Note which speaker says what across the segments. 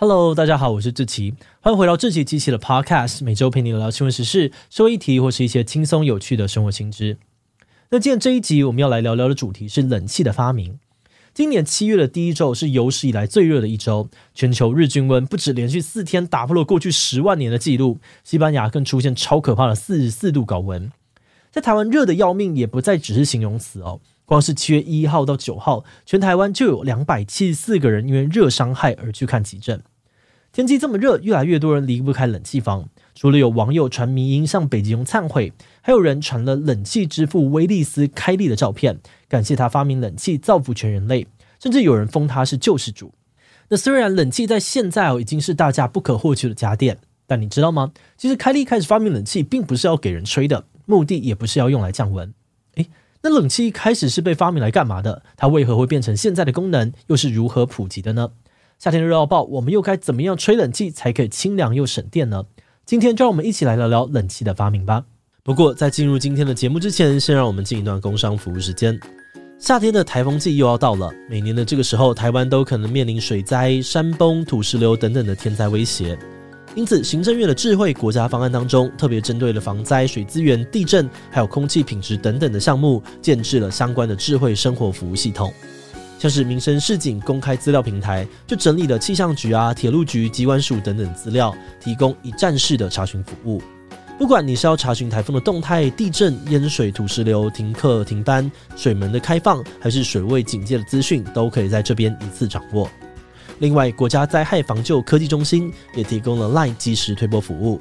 Speaker 1: Hello，大家好，我是志奇，欢迎回到志奇机器的 Podcast，每周陪你聊聊新闻时事、社会议题或是一些轻松有趣的生活新知。那今天这一集我们要来聊聊的主题是冷气的发明。今年七月的第一周是有史以来最热的一周，全球日均温不止连续四天打破了过去十万年的记录，西班牙更出现超可怕的四十四度高温。在台湾热得要命，也不再只是形容词哦。光是七月一号到九号，全台湾就有两百七十四个人因为热伤害而去看急诊。天气这么热，越来越多人离不开冷气房。除了有网友传迷因向北极熊忏悔，还有人传了冷气之父威利斯·开利的照片，感谢他发明冷气，造福全人类。甚至有人封他是救世主。那虽然冷气在现在哦已经是大家不可或缺的家电，但你知道吗？其实开利开始发明冷气，并不是要给人吹的，目的也不是要用来降温。诶。那冷气一开始是被发明来干嘛的？它为何会变成现在的功能？又是如何普及的呢？夏天热到爆，我们又该怎么样吹冷气才可以清凉又省电呢？今天就让我们一起来聊聊冷气的发明吧。不过在进入今天的节目之前，先让我们进一段工商服务时间。夏天的台风季又要到了，每年的这个时候，台湾都可能面临水灾、山崩、土石流等等的天灾威胁。因此，行政院的智慧国家方案当中，特别针对了防灾、水资源、地震，还有空气品质等等的项目，建置了相关的智慧生活服务系统。像是民生市井公开资料平台，就整理了气象局啊、铁路局、机关署等等资料，提供一站式的查询服务。不管你是要查询台风的动态、地震、淹水、土石流、停课停班、水门的开放，还是水位警戒的资讯，都可以在这边一次掌握。另外，国家灾害防救科技中心也提供了 LINE 即时推播服务，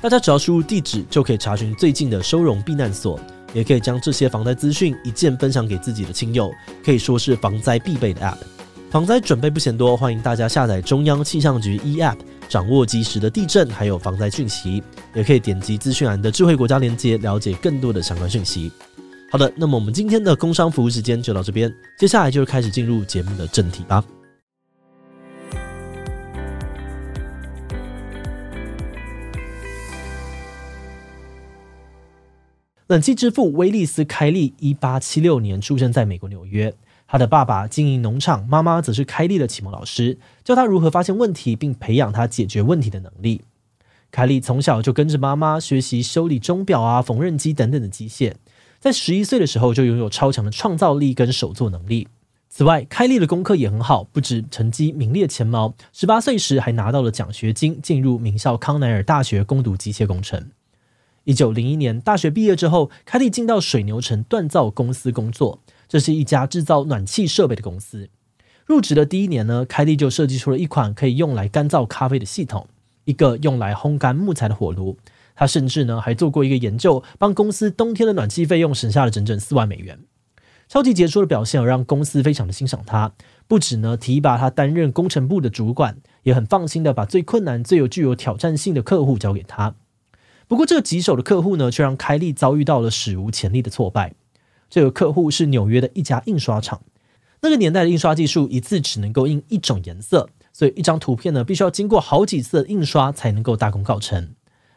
Speaker 1: 大家只要输入地址就可以查询最近的收容避难所，也可以将这些防灾资讯一键分享给自己的亲友，可以说是防灾必备的 App。防灾准备不嫌多，欢迎大家下载中央气象局 eApp，掌握即时的地震还有防灾讯息，也可以点击资讯栏的智慧国家连接，了解更多的相关讯息。好的，那么我们今天的工商服务时间就到这边，接下来就开始进入节目的正题吧。冷气之父威利斯·开利，一八七六年出生在美国纽约。他的爸爸经营农场，妈妈则是开利的启蒙老师，教他如何发现问题，并培养他解决问题的能力。开利从小就跟着妈妈学习修理钟表啊、缝纫机等等的机械，在十一岁的时候就拥有超强的创造力跟手作能力。此外，开利的功课也很好，不止成绩名列前茅，十八岁时还拿到了奖学金，进入名校康奈尔大学攻读机械工程。一九零一年大学毕业之后，凯利进到水牛城锻造公司工作。这是一家制造暖气设备的公司。入职的第一年呢，凯利就设计出了一款可以用来干燥咖啡的系统，一个用来烘干木材的火炉。他甚至呢还做过一个研究，帮公司冬天的暖气费用省下了整整四万美元。超级杰出的表现让公司非常的欣赏他，不止呢提拔他担任工程部的主管，也很放心的把最困难、最有具有挑战性的客户交给他。不过，这个棘手的客户呢，却让开利遭遇到了史无前例的挫败。这个客户是纽约的一家印刷厂。那个年代的印刷技术，一次只能够印一种颜色，所以一张图片呢，必须要经过好几次的印刷才能够大功告成。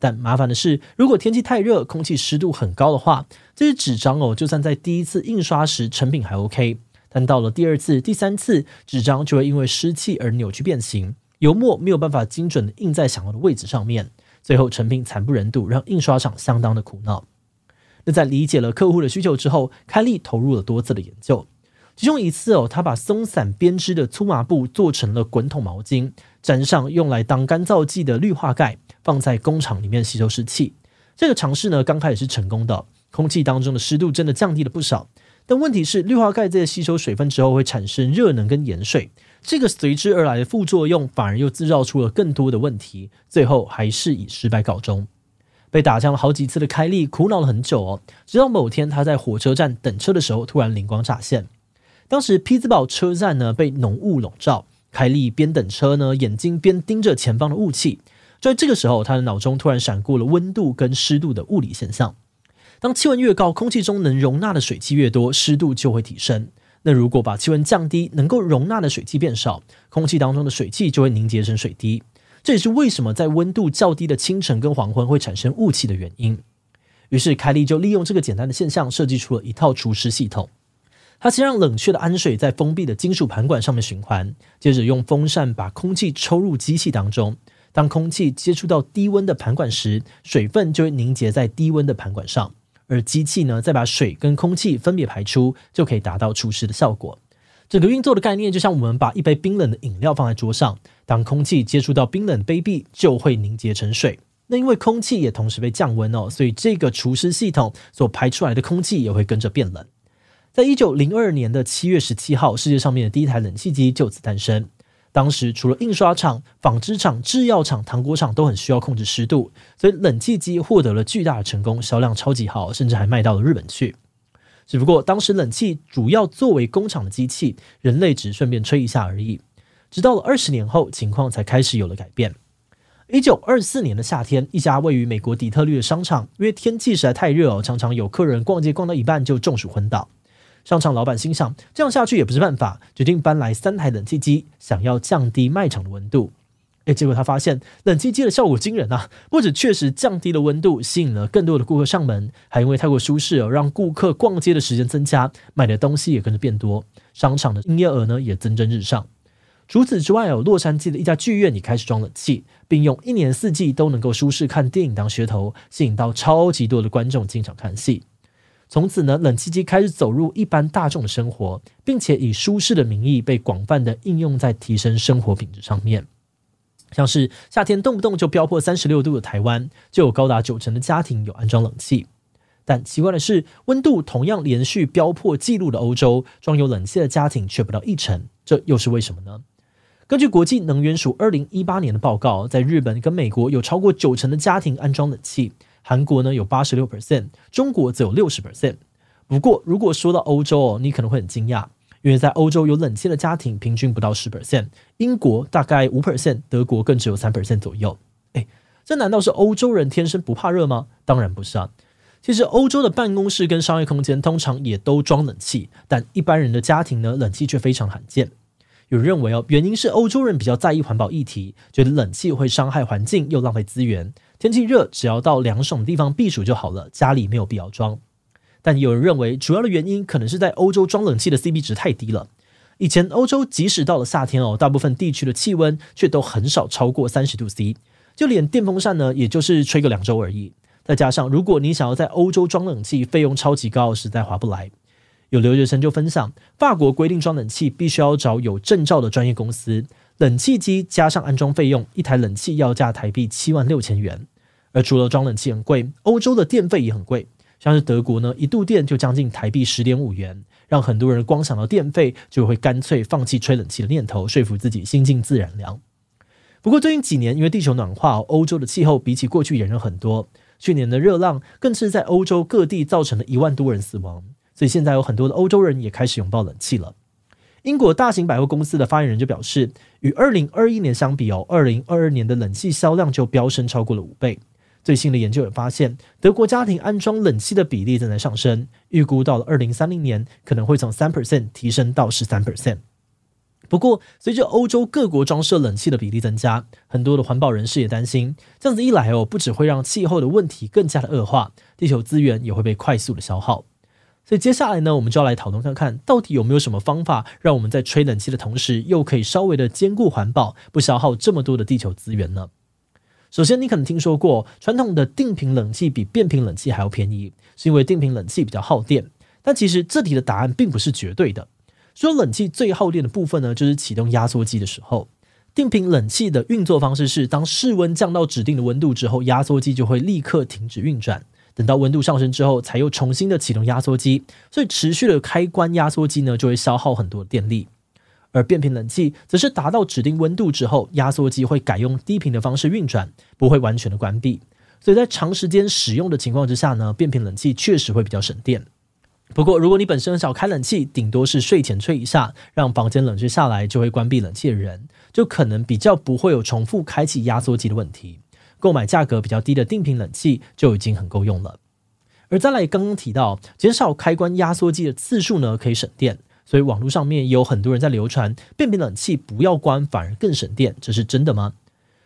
Speaker 1: 但麻烦的是，如果天气太热，空气湿度很高的话，这些纸张哦，就算在第一次印刷时成品还 OK，但到了第二次、第三次，纸张就会因为湿气而扭曲变形，油墨没有办法精准的印在想要的位置上面。最后成品惨不忍睹，让印刷厂相当的苦恼。那在理解了客户的需求之后，开利投入了多次的研究。其中一次哦，他把松散编织的粗麻布做成了滚筒毛巾，沾上用来当干燥剂的氯化钙，放在工厂里面吸收湿气。这个尝试呢，刚开始是成功的，空气当中的湿度真的降低了不少。但问题是，氯化钙在吸收水分之后会产生热能跟盐水。这个随之而来的副作用，反而又制造出了更多的问题，最后还是以失败告终。被打枪了好几次的凯利苦恼了很久哦，直到某天他在火车站等车的时候，突然灵光乍现。当时匹兹堡车站呢被浓雾笼罩，凯利边等车呢，眼睛边盯着前方的雾气。就在这个时候，他的脑中突然闪过了温度跟湿度的物理现象。当气温越高，空气中能容纳的水汽越多，湿度就会提升。那如果把气温降低，能够容纳的水汽变少，空气当中的水汽就会凝结成水滴。这也是为什么在温度较低的清晨跟黄昏会产生雾气的原因。于是开利就利用这个简单的现象，设计出了一套除湿系统。它先让冷却的氨水在封闭的金属盘管上面循环，接着用风扇把空气抽入机器当中。当空气接触到低温的盘管时，水分就会凝结在低温的盘管上，而机器呢，再把水跟空气分别排出，就可以达到除湿的效果。整个运作的概念就像我们把一杯冰冷的饮料放在桌上，当空气接触到冰冷杯壁，就会凝结成水。那因为空气也同时被降温哦，所以这个除湿系统所排出来的空气也会跟着变冷。在一九零二年的七月十七号，世界上面的第一台冷气机就此诞生。当时除了印刷厂、纺织厂、制药厂、糖果厂都很需要控制湿度，所以冷气机获得了巨大的成功，销量超级好，甚至还卖到了日本去。只不过当时冷气主要作为工厂的机器，人类只顺便吹一下而已。直到了二十年后，情况才开始有了改变。一九二四年的夏天，一家位于美国底特律的商场，因为天气实在太热，常常有客人逛街逛到一半就中暑昏倒。商场老板心想，这样下去也不是办法，决定搬来三台冷气机，想要降低卖场的温度。诶，结果他发现冷气机的效果惊人啊！不止确实降低了温度，吸引了更多的顾客上门，还因为太过舒适哦，让顾客逛街的时间增加，买的东西也跟着变多，商场的营业额呢也蒸蒸日上。除此之外哦，洛杉矶的一家剧院也开始装冷气，并用一年四季都能够舒适看电影当噱头，吸引到超级多的观众进场看戏。从此呢，冷气机开始走入一般大众的生活，并且以舒适的名义被广泛的应用在提升生活品质上面。像是夏天动不动就飙破三十六度的台湾，就有高达九成的家庭有安装冷气。但奇怪的是，温度同样连续飙破纪录的欧洲，装有冷气的家庭却不到一成，这又是为什么呢？根据国际能源署二零一八年的报告，在日本跟美国有超过九成的家庭安装冷气。韩国呢有八十六 percent，中国则有六十 percent。不过，如果说到欧洲哦，你可能会很惊讶，因为在欧洲有冷气的家庭平均不到十 percent，英国大概五 percent，德国更只有三 percent 左右。诶，这难道是欧洲人天生不怕热吗？当然不是啊。其实欧洲的办公室跟商业空间通常也都装冷气，但一般人的家庭呢，冷气却非常罕见。有人认为哦，原因是欧洲人比较在意环保议题，觉得冷气会伤害环境又浪费资源。天气热，只要到凉爽的地方避暑就好了，家里没有必要装。但有人认为，主要的原因可能是在欧洲装冷气的 CP 值太低了。以前欧洲即使到了夏天哦，大部分地区的气温却都很少超过三十度 C，就连电风扇呢，也就是吹个两周而已。再加上，如果你想要在欧洲装冷气，费用超级高，实在划不来。有留学生就分享，法国规定装冷气必须要找有证照的专业公司，冷气机加上安装费用，一台冷气要价台币七万六千元。而除了装冷气很贵，欧洲的电费也很贵。像是德国呢，一度电就将近台币十点五元，让很多人光想到电费就会干脆放弃吹冷气的念头，说服自己心静自然凉。不过最近几年，因为地球暖化，欧洲的气候比起过去炎热很多。去年的热浪更是在欧洲各地造成了一万多人死亡，所以现在有很多的欧洲人也开始拥抱冷气了。英国大型百货公司的发言人就表示，与二零二一年相比哦，二零二二年的冷气销量就飙升超过了五倍。最新的研究也发现，德国家庭安装冷气的比例正在上升，预估到了二零三零年可能会从三 percent 提升到十三 percent。不过，随着欧洲各国装设冷气的比例增加，很多的环保人士也担心，这样子一来哦，不只会让气候的问题更加的恶化，地球资源也会被快速的消耗。所以接下来呢，我们就要来讨论看看，到底有没有什么方法，让我们在吹冷气的同时，又可以稍微的兼顾环保，不消耗这么多的地球资源呢？首先，你可能听说过传统的定频冷气比变频冷气还要便宜，是因为定频冷气比较耗电。但其实这题的答案并不是绝对的。说冷气最耗电的部分呢，就是启动压缩机的时候。定频冷气的运作方式是，当室温降到指定的温度之后，压缩机就会立刻停止运转，等到温度上升之后，才又重新的启动压缩机。所以持续的开关压缩机呢，就会消耗很多电力。而变频冷气则是达到指定温度之后，压缩机会改用低频的方式运转，不会完全的关闭。所以在长时间使用的情况之下呢，变频冷气确实会比较省电。不过，如果你本身很少开冷气，顶多是睡前吹一下，让房间冷却下来就会关闭冷气的人，就可能比较不会有重复开启压缩机的问题。购买价格比较低的定频冷气就已经很够用了。而再来刚刚提到，减少开关压缩机的次数呢，可以省电。所以网络上面也有很多人在流传，变频冷气不要关反而更省电，这是真的吗？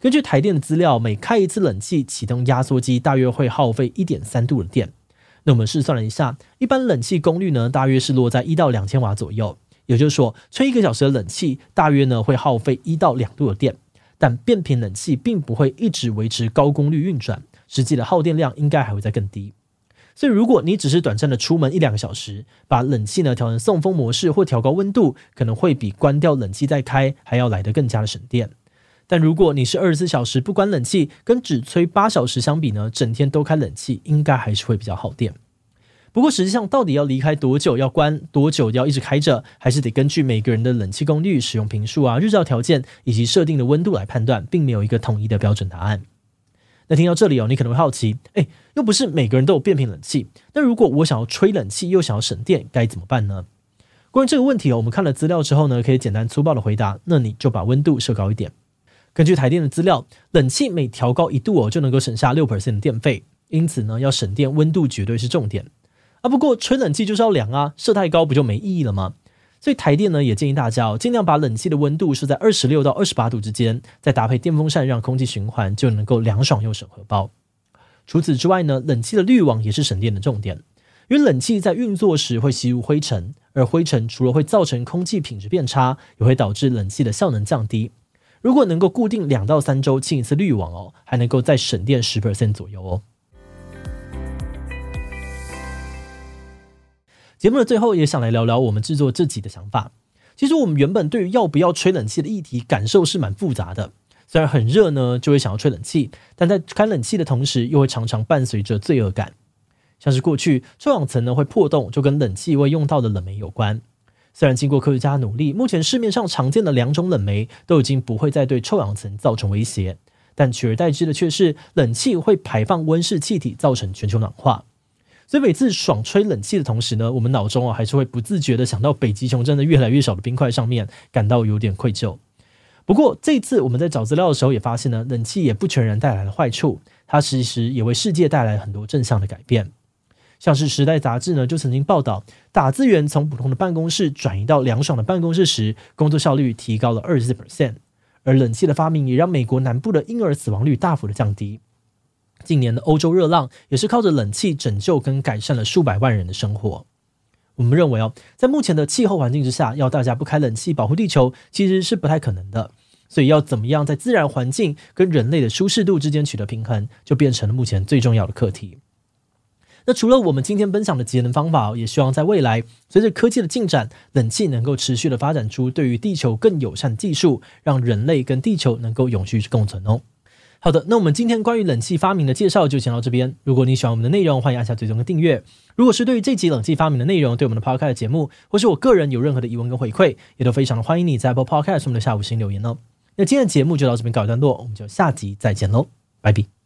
Speaker 1: 根据台电的资料，每开一次冷气启动压缩机，大约会耗费一点三度的电。那我们试算了一下，一般冷气功率呢，大约是落在一到两千瓦左右。也就是说，吹一个小时的冷气，大约呢会耗费一到两度的电。但变频冷气并不会一直维持高功率运转，实际的耗电量应该还会再更低。所以，如果你只是短暂的出门一两个小时，把冷气呢调成送风模式或调高温度，可能会比关掉冷气再开还要来得更加的省电。但如果你是二十四小时不关冷气，跟只吹八小时相比呢，整天都开冷气，应该还是会比较耗电。不过实际上，到底要离开多久要关，多久要一直开着，还是得根据每个人的冷气功率、使用频数啊、日照条件以及设定的温度来判断，并没有一个统一的标准答案。那听到这里哦，你可能会好奇，哎，又不是每个人都有变频冷气，那如果我想要吹冷气又想要省电，该怎么办呢？关于这个问题哦，我们看了资料之后呢，可以简单粗暴的回答，那你就把温度设高一点。根据台电的资料，冷气每调高一度哦，就能够省下六 percent 的电费。因此呢，要省电，温度绝对是重点啊。不过吹冷气就是要凉啊，设太高不就没意义了吗？所以台电呢也建议大家哦，尽量把冷气的温度设在二十六到二十八度之间，再搭配电风扇让空气循环，就能够凉爽又省荷包。除此之外呢，冷气的滤网也是省电的重点，因为冷气在运作时会吸入灰尘，而灰尘除了会造成空气品质变差，也会导致冷气的效能降低。如果能够固定两到三周清一次滤网哦，还能够再省电十 percent 左右哦。节目的最后也想来聊聊我们制作这集的想法。其实我们原本对于要不要吹冷气的议题感受是蛮复杂的。虽然很热呢，就会想要吹冷气，但在开冷气的同时，又会常常伴随着罪恶感。像是过去臭氧层呢会破洞，就跟冷气会用到的冷媒有关。虽然经过科学家努力，目前市面上常见的两种冷媒都已经不会再对臭氧层造成威胁，但取而代之的却是冷气会排放温室气体，造成全球暖化。所以每次爽吹冷气的同时呢，我们脑中啊还是会不自觉的想到北极熊真的越来越少的冰块上面，感到有点愧疚。不过这次我们在找资料的时候也发现呢，冷气也不全然带来了坏处，它其实也为世界带来很多正向的改变。像是《时代》杂志呢，就曾经报道，打字员从普通的办公室转移到凉爽的办公室时，工作效率提高了二十四 percent。而冷气的发明也让美国南部的婴儿死亡率大幅的降低。近年的欧洲热浪也是靠着冷气拯救跟改善了数百万人的生活。我们认为哦，在目前的气候环境之下，要大家不开冷气保护地球，其实是不太可能的。所以要怎么样在自然环境跟人类的舒适度之间取得平衡，就变成了目前最重要的课题。那除了我们今天分享的节能方法，也希望在未来随着科技的进展，冷气能够持续的发展出对于地球更友善的技术，让人类跟地球能够永续共存哦。好的，那我们今天关于冷气发明的介绍就先到这边。如果你喜欢我们的内容，欢迎按下追踪跟订阅。如果是对于这集冷气发明的内容，对我们的 Podcast 节目，或是我个人有任何的疑问跟回馈，也都非常的欢迎你在 Apple Podcast 上的下午星留言哦。那今天的节目就到这边告一段落，我们就下集再见喽，拜拜。